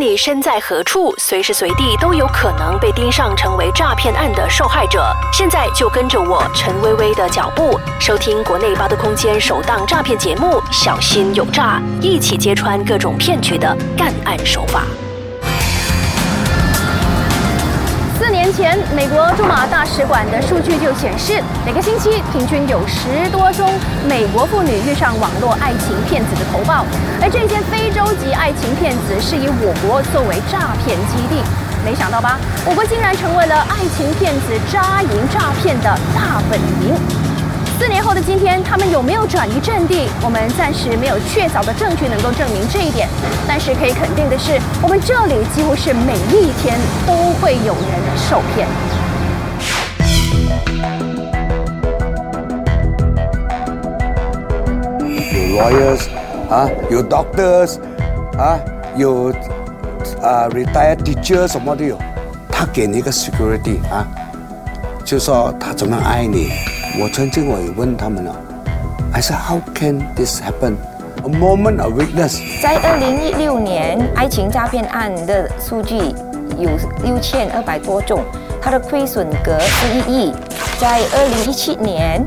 你身在何处，随时随地都有可能被盯上，成为诈骗案的受害者。现在就跟着我陈薇薇的脚步，收听国内八度空间首档诈骗节目《小心有诈》，一起揭穿各种骗局的干案手法。前，美国驻马大使馆的数据就显示，每个星期平均有十多宗美国妇女遇上网络爱情骗子的投报，而这些非洲籍爱情骗子是以我国作为诈骗基地。没想到吧，我国竟然成为了爱情骗子扎营诈骗的大本营。四年后的今天，他们有没有转移阵地？我们暂时没有确凿的证据能够证明这一点。但是可以肯定的是，我们这里几乎是每一天都会有人受骗。有 lawyers 啊，有 doctors 啊，有啊 retired teachers 什么都有。他给你一个 security 啊，就说他怎么爱你。我曾经我也问他们了，I said how can this happen? A moment of weakness。在二零一六年，爱情诈骗案的数据有六千二百多种，它的亏损额是一亿。在二零一七年，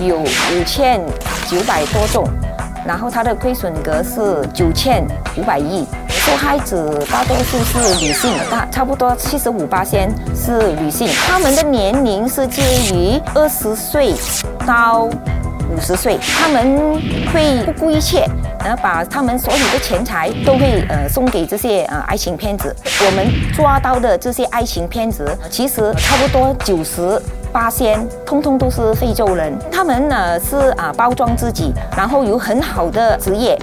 有五千九百多种，然后它的亏损额是九千五百亿。受害者大多数是女性，大差不多七十五八仙是女性，他们的年龄是介于二十岁到五十岁，他们会不顾一切，然后把他们所有的钱财都会呃送给这些呃爱情骗子。我们抓到的这些爱情骗子，其实差不多九十八仙，通通都是非洲人，他们呢是啊包装自己，然后有很好的职业。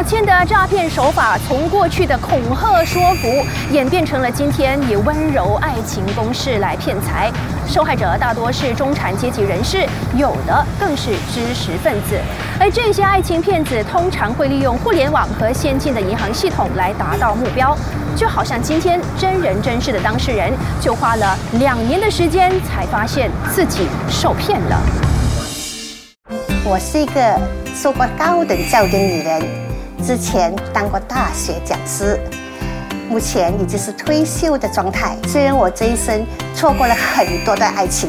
老千的诈骗手法，从过去的恐吓说服，演变成了今天以温柔爱情攻势来骗财。受害者大多是中产阶级人士，有的更是知识分子。而这些爱情骗子通常会利用互联网和先进的银行系统来达到目标。就好像今天真人真事的当事人，就花了两年的时间才发现自己受骗了。我是一个受过高等教育的女人。之前当过大学讲师，目前已经是退休的状态。虽然我这一生错过了很多的爱情，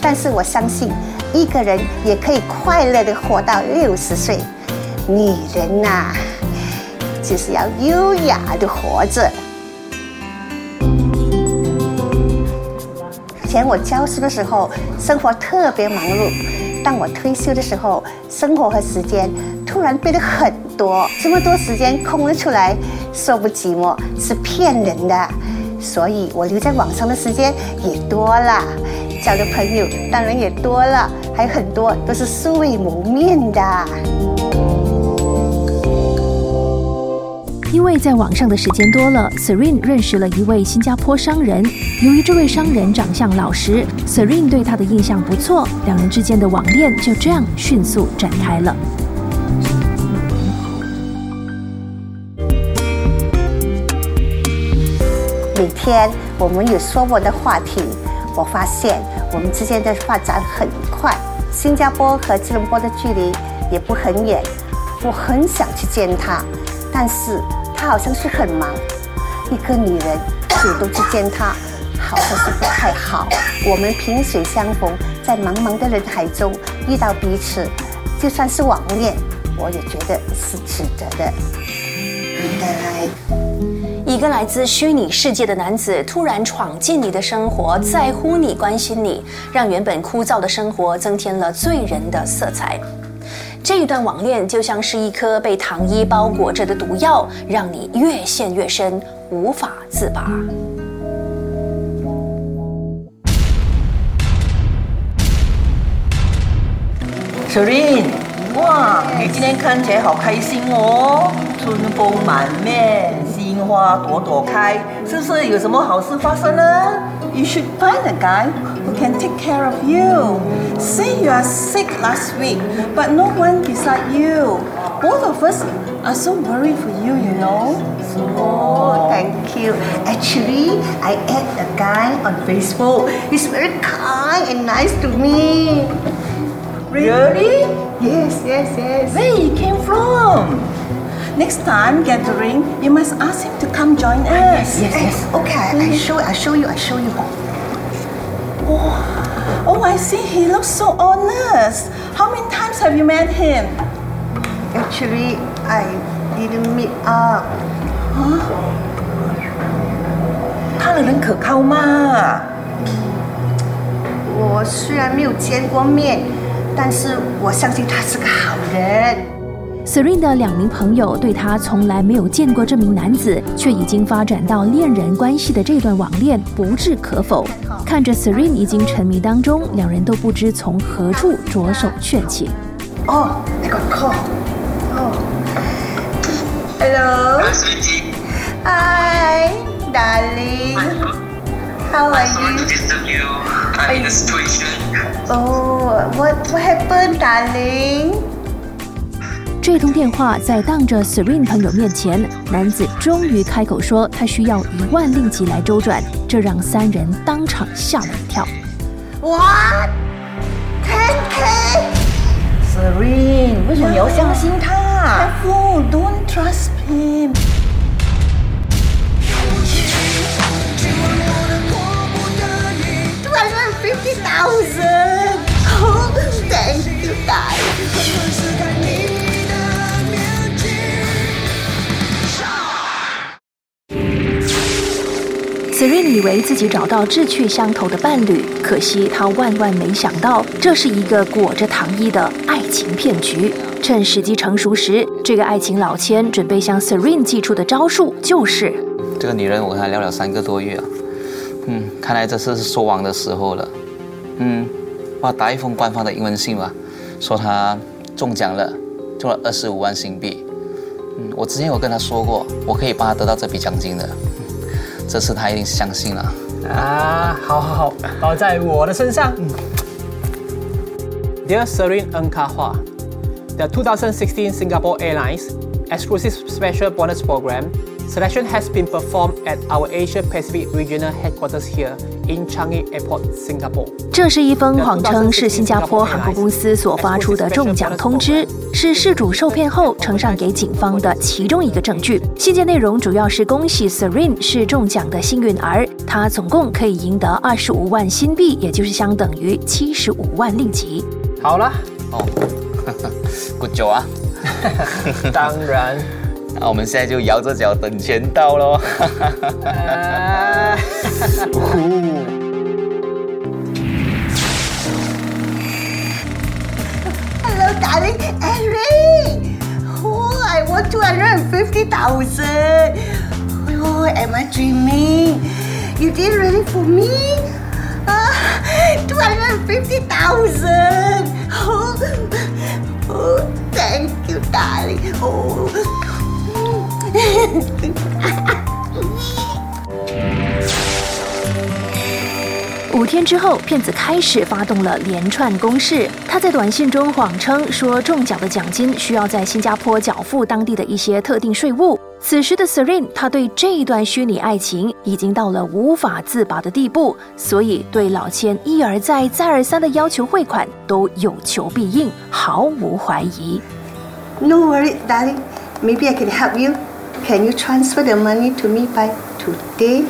但是我相信一个人也可以快乐的活到六十岁。女人呐，就是要优雅的活着。以前我教书的时候，生活特别忙碌；当我退休的时候，生活和时间突然变得很。多这么多时间空了出来，说不寂寞是骗人的，所以我留在网上的时间也多了，交的朋友当然也多了，还有很多都是素未谋面的。因为在网上的时间多了，Serene 认识了一位新加坡商人。由于这位商人长相老实，Serene 对他的印象不错，两人之间的网恋就这样迅速展开了。每天我们有说过的话题，我发现我们之间的发展很快。新加坡和吉隆坡的距离也不很远，我很想去见他，但是他好像是很忙。一个女人主动去见他，好像是不太好。我们萍水相逢，在茫茫的人海中遇到彼此，就算是网恋，我也觉得是值得的。应该。一个来自虚拟世界的男子突然闯进你的生活，在乎你、关心你，让原本枯燥的生活增添了醉人的色彩。这一段网恋就像是一颗被糖衣包裹着的毒药，让你越陷越深，无法自拔。s e r e n 哇，你今天看起来好开心哦，春风满面，心花朵朵开，是不是有什么好事发生呢？You should find a guy who can take care of you. Say you are sick last week, but no one beside you. Both of us are so worried for you, you know. Oh, thank you. Actually, I add a guy on Facebook. He's very kind and nice to me. Really? Yes, yes, yes. Where he came from? Next time gathering, you must ask him to come join us. Yes, yes. Okay, I show, I show you, I show you. Oh, I see. He looks so honest. How many times have you met him? Actually, I didn't meet up. 他的人可靠吗？我虽然没有见过面， 但是我相信他是个好人。Serene 的两名朋友对他从来没有见过这名男子，却已经发展到恋人关系的这段网恋不置可否。看着 Serene 已经沉迷当中，两人都不知从何处着手劝起。Oh, I got call. Oh. Hello. Hi, darling. How are Sorry to you? disturb you. I'm in a situation. Oh, what what happened, darling? 这通电话在当着 Serene 朋友面前，男子终于开口说他需要一万令吉来周转，这让三人当场吓了一跳。What? Ten K? Serene，为什么你要相信他？Careful, don't trust him. 以为自己找到志趣相投的伴侣，可惜他万万没想到，这是一个裹着糖衣的爱情骗局。趁时机成熟时，这个爱情老千准备向 Serene 寄出的招数就是。这个女人我跟她聊了三个多月啊，嗯，看来这次是说谎的时候了。嗯，我打一封官方的英文信吧，说她中奖了，中了二十五万新币。嗯，我之前有跟她说过，我可以帮她得到这笔奖金的。这次他一定是相信了。啊，好好好，包在我的身上。Dear Serene Ng Ka Hua, the 2016 Singapore Airlines Exclusive Special Bonus Program selection has been performed at our Asia Pacific Regional Headquarters here in Changi Airport, Singapore. 这是一封谎称是新加坡航空公司所发出的中奖通知，是事主受骗后呈上给警方的其中一个证据。信件内容主要是恭喜 Serene 是中奖的幸运儿，她总共可以赢得二十五万新币，也就是相等于七十五万令吉。好了，哦，good job 啊！当然，那我们现在就摇着脚等钱到喽！哈，哈哈，哈，呜！Hello, darling, Henry. Oh, I want two hundred and fifty thousand. Oh, am I dreaming? You did really for me? Two hundred and fifty thousand. Oh, thank you, darling. Oh. 五天之后，骗子开始发动了连串攻势。他在短信中谎称说中奖的奖金需要在新加坡缴付当地的一些特定税务。此时的 Serene，他对这一段虚拟爱情已经到了无法自拔的地步，所以对老千一而再、再而三的要求汇款都有求必应，毫无怀疑。No worry, darling. Maybe I can help you. Can you transfer the money to me by today?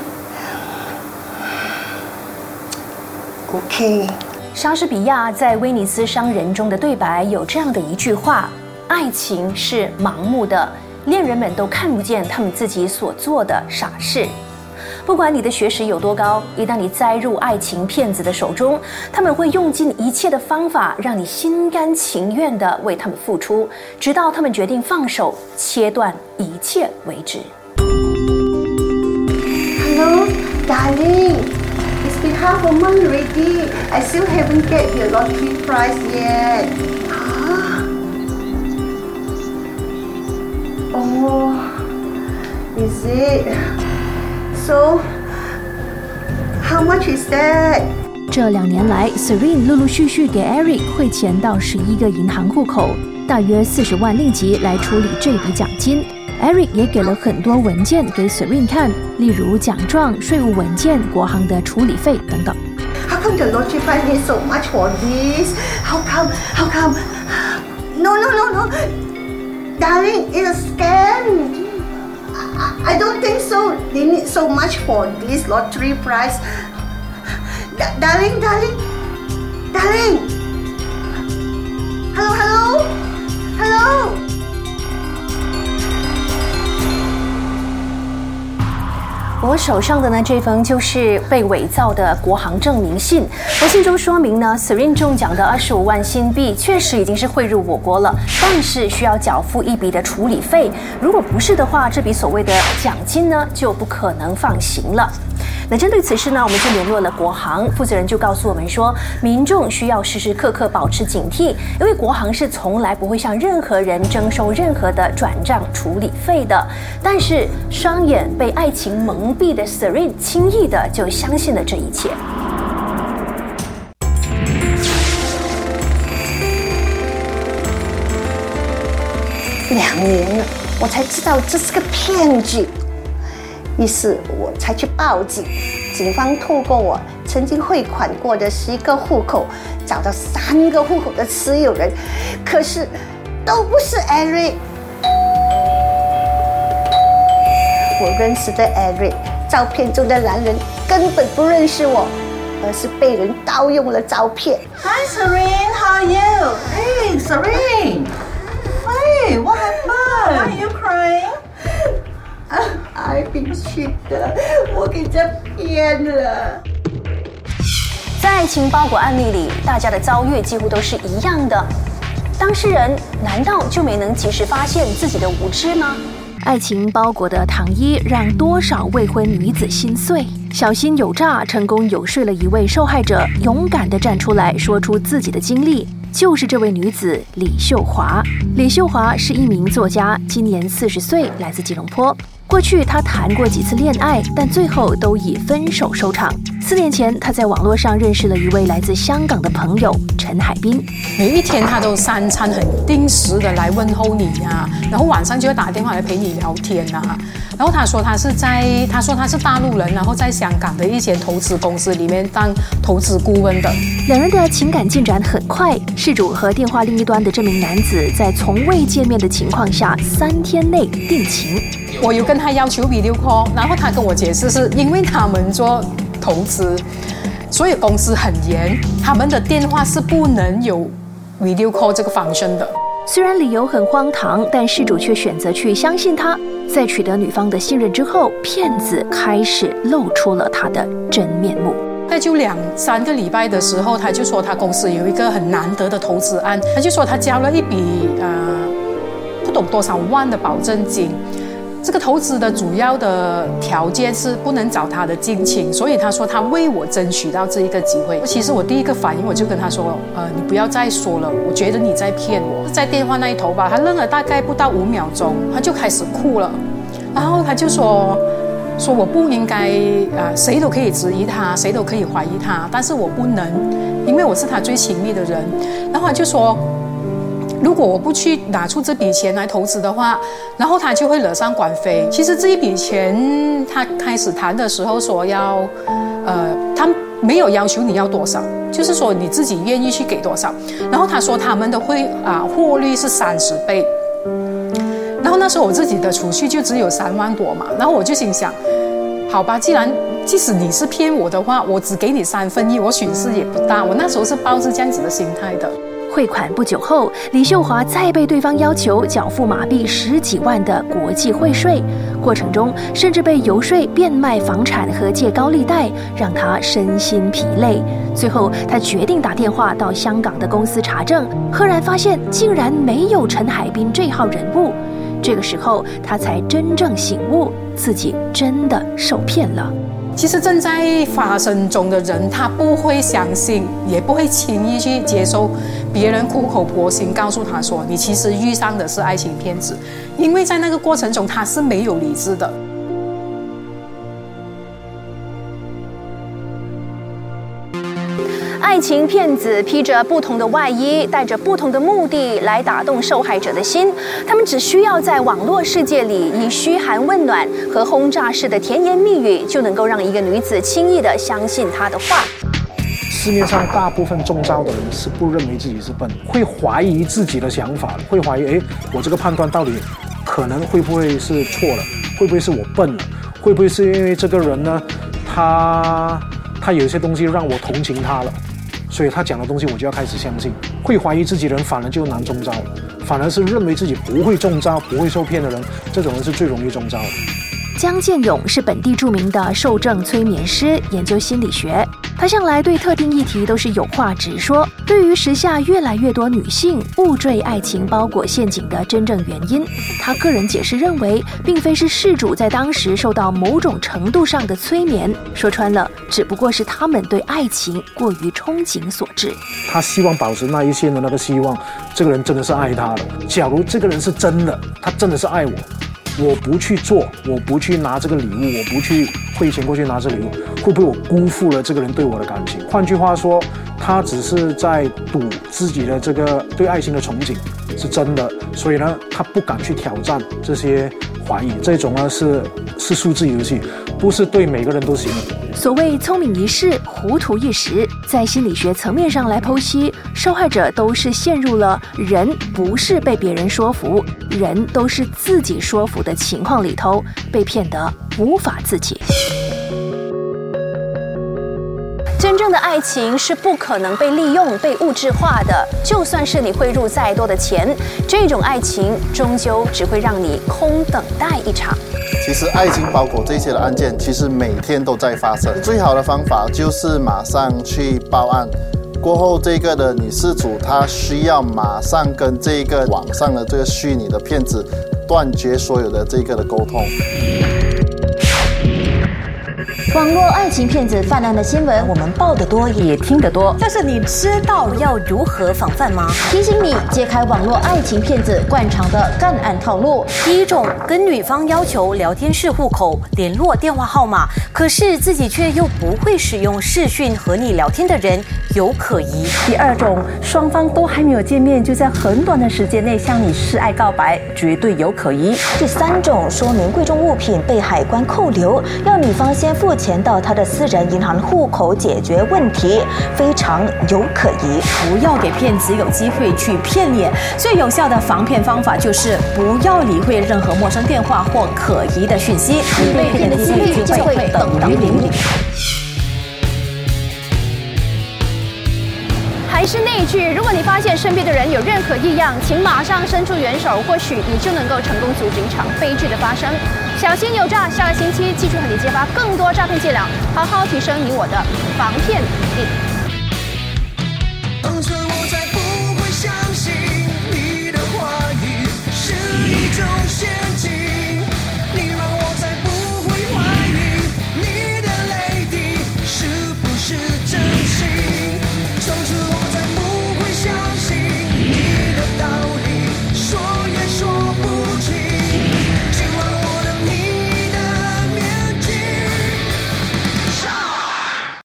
Okay. 莎士比亚在《威尼斯商人》中的对白有这样的一句话：“爱情是盲目的，恋人们都看不见他们自己所做的傻事。”不管你的学识有多高，一旦你栽入爱情骗子的手中，他们会用尽一切的方法，让你心甘情愿地为他们付出，直到他们决定放手，切断一切为止。Hello, darling. It's been half a month already. I still haven't get your lottery prize yet. Oh, is it? So, how much is that? 这两年来，Serene 陆陆续续给 Eric 汇钱到十一个银行户口，大约四十万令吉来处理这笔奖金。Eric 也给了很多文件给 Serene 看，例如奖状、税务文件、国行的处理费等等。How come the lottery prize is so much for this? How come? How come? No, no, no, no. Darling, it's a scam. I, don't think so. They need so much for this lottery prize. Da- darling, darling, darling. Hello, hello, hello. 我手上的呢这封就是被伪造的国行证明信，我信中说明呢，Serene 中奖的二十五万新币确实已经是汇入我国了，但是需要缴付一笔的处理费。如果不是的话，这笔所谓的奖金呢就不可能放行了。那针对此事呢，我们就联络了国行负责人，就告诉我们说，民众需要时时刻刻保持警惕，因为国行是从来不会向任何人征收任何的转账处理费的。但是双眼被爱情蒙蔽的 Serene 轻易的就相信了这一切。两年了，我才知道这是个骗局，于是我才去报警。警方透过我曾经汇款过的十一个户口，找到三个户口的持有人，可是都不是 Eric。我认识的 Eric，照片中的男人根本不认识我，而是被人盗用了照片。Hi Serene, how are you? Hey Serene. Hey, what happened? Why are you crying? 爱被 cheat 的，我给他骗了。在爱情包裹案例里，大家的遭遇几乎都是一样的。当事人难道就没能及时发现自己的无知吗？爱情包裹的糖衣让多少未婚女子心碎。小心有诈，成功游说了一位受害者，勇敢地站出来说出自己的经历。就是这位女子李秀华。李秀华是一名作家，今年四十岁，来自吉隆坡。过去他谈过几次恋爱，但最后都以分手收场。四年前，他在网络上认识了一位来自香港的朋友陈海滨。每一天他都三餐很定时的来问候你呀、然后晚上就会打电话来陪你聊天呐、然后他说他是在，他说他是大陆人，然后在香港的一些投资公司里面当投资顾问的。两人的情感进展很快，事主和电话另一端的这名男子在从未见面的情况下，三天内定情。我有跟他要求 video call，然后他跟我解释是因为他们做投资，所以公司很严，他们的电话是不能有 video call 这个 function 的。虽然理由很荒唐，但事主却选择去相信他。在取得女方的信任之后，骗子开始露出了他的真面目。那就两三个礼拜的时候，他就说他公司有一个很难得的投资案，他就说他交了一笔呃不懂多少万的保证金。这个投资的主要的条件是不能找他的近亲，所以他说他为我争取到这一个机会。其实我第一个反应我就跟他说，呃，你不要再说了，我觉得你在骗我。在电话那一头吧，他愣了大概不到五秒钟，他就开始哭了，然后他就说。说我不应该啊、谁都可以质疑他，谁都可以怀疑他，但是我不能，因为我是他最亲密的人。然后他就说，如果我不去拿出这笔钱来投资的话，然后他就会惹上官非。其实这一笔钱，他开始谈的时候说要，呃，他没有要求你要多少，就是说你自己愿意去给多少。然后他说他们的会啊获利是三十倍。然后那时候我自己的储蓄就只有三万多嘛，然后我就心想，好吧，既然即使你是骗我的话，我只给你三分一，我损失也不大。我那时候是抱着这样子的心态的。汇款不久后，李秀华再被对方要求缴付马币十几万的国际汇税，过程中甚至被游说变卖房产和借高利贷，让他身心疲累。最后，他决定打电话到香港的公司查证，赫然发现竟然没有陈海滨这号人物。这个时候，他才真正醒悟，自己真的受骗了。其实正在发生中的人，他不会相信，也不会轻易去接受别人苦口婆心告诉他说，你其实遇上的是爱情骗子，因为在那个过程中他是没有理智的。爱情骗子披着不同的外衣，带着不同的目的来打动受害者的心。他们只需要在网络世界里以嘘寒问暖和轰炸式的甜言蜜语，就能够让一个女子轻易的相信他的话。市面上大部分中招的人是不认为自己是笨，会怀疑自己的想法，会怀疑，哎，我这个判断到底可能会不会是错了？会不会是我笨了？会不会是因为这个人呢？他他有些东西让我同情他了，所以他讲的东西我就要开始相信。会怀疑自己的人反而就难中招，反而是认为自己不会中招、不会受骗的人，这种人是最容易中招的。江建勇是本地著名的受证催眠师，研究心理学。他向来对特定议题都是有话直说。对于时下越来越多女性误坠爱情包裹陷阱的真正原因，他个人解释认为，并非是事主在当时受到某种程度上的催眠，说穿了，只不过是他们对爱情过于憧憬所致。他希望保持那一线的那个希望，这个人真的是爱他的。假如这个人是真的，他真的是爱我。我不去做，我不去拿这个礼物，我不去汇钱过去拿这礼物，会不会我辜负了这个人对我的感情？换句话说，他只是在赌自己的这个对爱情的憧憬是真的，所以呢，他不敢去挑战这些怀疑。这种呢是是数字游戏，不是对每个人都行。所谓聪明一世，糊涂一时，在心理学层面上来剖析，受害者都是陷入了人不是被别人说服，人都是自己说服的情况里头，被骗得无法自己。真正的爱情是不可能被利用、被物质化的。就算是你汇入再多的钱，这种爱情终究只会让你空等待一场。其实爱情包裹这些的案件，其实每天都在发生。最好的方法就是马上去报案，过后这个的女事主她需要马上跟这个网上的这个虚拟的骗子断绝所有的这个的沟通。网络爱情骗子泛滥的新闻，我们报得多也听得多。但是你知道要如何防范吗？提醒你揭开网络爱情骗子惯常的干案套路。第一种，跟女方要求聊天室户口、联络电话号码，可是自己却又不会使用视讯和你聊天的人，有可疑。第二种，双方都还没有见面，就在很短的时间内向你示爱告白，绝对有可疑。第三种，说明贵重物品被海关扣留，要女方先付。钱到他的私人银行户口解决问题，非常有可疑。不要给骗子有机会去骗你。最有效的防骗方法就是不要理会任何陌生电话或可疑的讯息，你被骗的几率就会等于零。还是那句，如果你发现身边的人有任何异样，请马上伸出援手，或许你就能够成功阻止一场悲剧的发生。小心有诈，下个星期继续为您揭发更多诈骗伎俩，好好提升你我的防骗能力。从此我再不会相信你的话语，是一种陷阱。